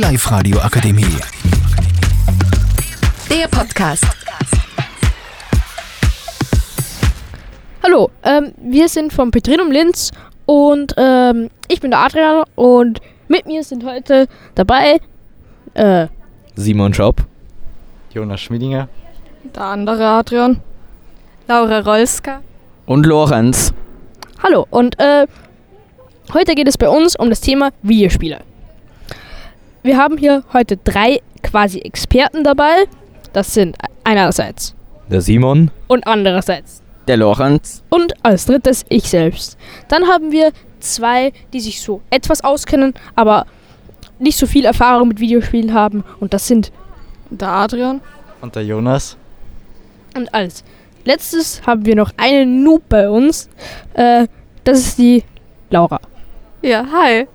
Die Live-Radio Akademie. Der Podcast. Hallo, ähm, wir sind vom Petrinum Linz und ähm, ich bin der Adrian und mit mir sind heute dabei äh, Simon Schopp. Jonas Schmiedinger. Der andere Adrian. Laura Rolska. Und Lorenz. Hallo und äh, heute geht es bei uns um das Thema Videospiele. Wir haben hier heute drei quasi Experten dabei. Das sind einerseits Der Simon. und andererseits Der Lorenz. und als drittes ich selbst. Dann haben wir zwei, die sich so etwas auskennen, aber nicht so viel Erfahrung mit Videospielen haben und das sind Der Adrian. Und der Jonas. Und als letztes haben wir noch einen Noob bei uns. Äh, das ist die Laura. Ja, hi.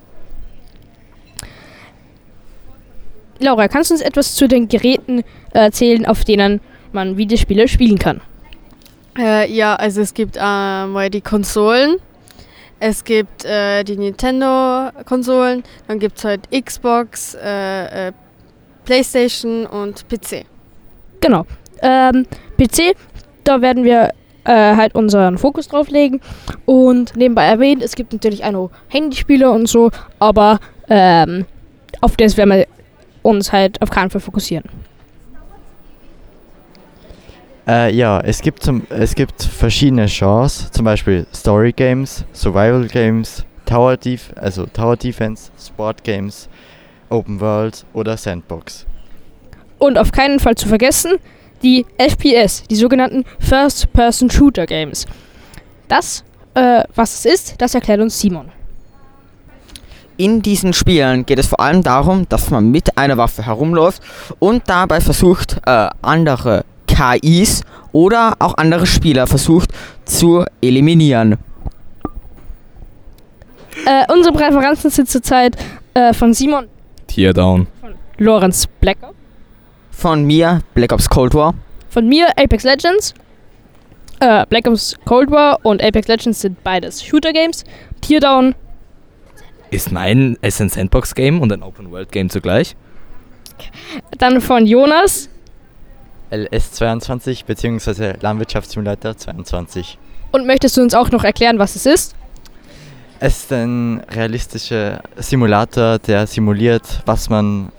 Laura, kannst du uns etwas zu den Geräten äh, erzählen, auf denen man Videospiele spielen kann? Äh, ja, also es gibt einmal die Konsolen. Es gibt äh, die Nintendo-Konsolen. Dann gibt es halt Xbox, äh, äh, Playstation und PC. Genau. Ähm, PC, da werden wir halt unseren Fokus drauf legen. Und nebenbei erwähnt, es gibt natürlich auch noch Handyspiele und so, aber ähm, auf das werden wir uns halt auf keinen Fall fokussieren. Äh, ja, es gibt, zum, es gibt verschiedene Genres, zum Beispiel Story Games, Survival Games, Tower, Def also Tower Defense, Sport Games, Open World oder Sandbox. Und auf keinen Fall zu vergessen, die FPS, die sogenannten First-Person-Shooter-Games. Das, äh, was es ist, das erklärt uns Simon. In diesen Spielen geht es vor allem darum, dass man mit einer Waffe herumläuft und dabei versucht, äh, andere KIs oder auch andere Spieler versucht zu eliminieren. Äh, unsere Präferenzen sind zurzeit äh, von Simon Teardown. Lorenz Blacker, Von mir Black Ops Cold War. von mir Apex Legends. Äh, Black Ops Cold War und Apex Legends sind beides Shooter-Games. Teardown, Ist mein ist ein Sandbox-Game und ein Open-World-Game zugleich? dann von Jonas LS22 bzw. Landwirtschaftssimulator 22. und möchtest du uns auch noch erklären, was es ist? Es ist ein realistischer Simulator, der simuliert, was man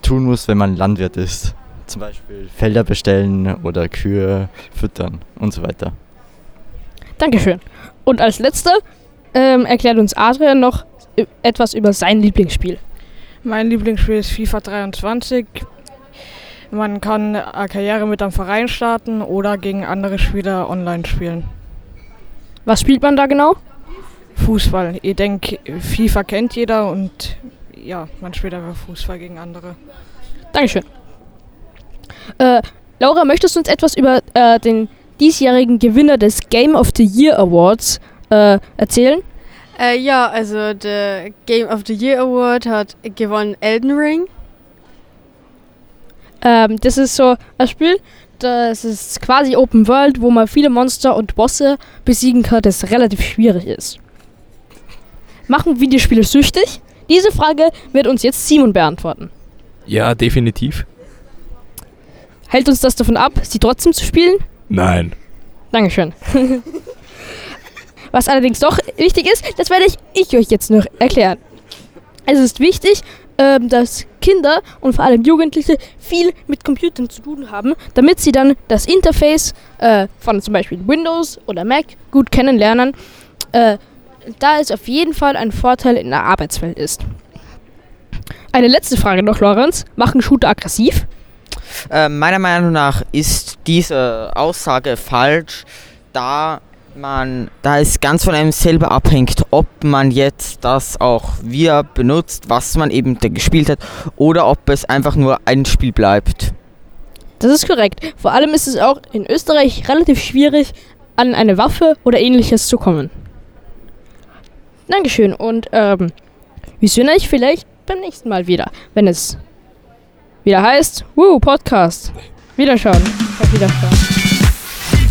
tun muss, wenn man Landwirt ist. Zum Beispiel Felder bestellen oder Kühe füttern und so weiter. Dankeschön. Und als letzter ähm, erklärt uns Adrian noch etwas über sein Lieblingsspiel. Mein Lieblingsspiel ist FIFA 23. Man kann eine Karriere mit einem Verein starten oder gegen andere Spieler online spielen. Was spielt man da genau? Fußball. Ich denke, FIFA kennt jeder und ja, man spielt einfach Fußball gegen andere. Dankeschön. Äh, Laura, möchtest du uns etwas über äh, den diesjährigen Gewinner des Game of the Year Awards äh, erzählen? Äh, ja, also der Game of the Year Award hat gewonnen Elden Ring. Ähm, das ist so ein Spiel, das ist quasi Open World, wo man viele Monster und Bosse besiegen kann, das relativ schwierig ist. Machen Videospiele süchtig? Diese Frage wird uns jetzt Simon beantworten. Ja, definitiv. Hält uns das davon ab, sie trotzdem zu spielen? Nein. Dankeschön. Was allerdings doch wichtig ist, das werde ich, ich euch jetzt noch erklären. Es ist wichtig, ähm, dass Kinder und vor allem Jugendliche viel mit Computern zu tun haben, damit sie dann das Interface äh, von zum Beispiel Windows oder Mac gut kennenlernen, äh, da es auf jeden Fall ein Vorteil in der Arbeitswelt ist. Eine letzte Frage noch, Lorenz. Machen Shooter aggressiv? Äh, meiner Meinung nach ist diese Aussage falsch, da man, da es ganz von einem selber abhängt, ob man jetzt das auch wieder benutzt, was man eben gespielt hat, oder ob es einfach nur ein Spiel bleibt. Das ist korrekt. Vor allem ist es auch in Österreich relativ schwierig, an eine Waffe oder ähnliches zu kommen. Dankeschön und ähm, wir sehen euch vielleicht beim nächsten Mal wieder, wenn es wieder heißt, Woo, Podcast. Wiederschauen. Auf Wiederschauen.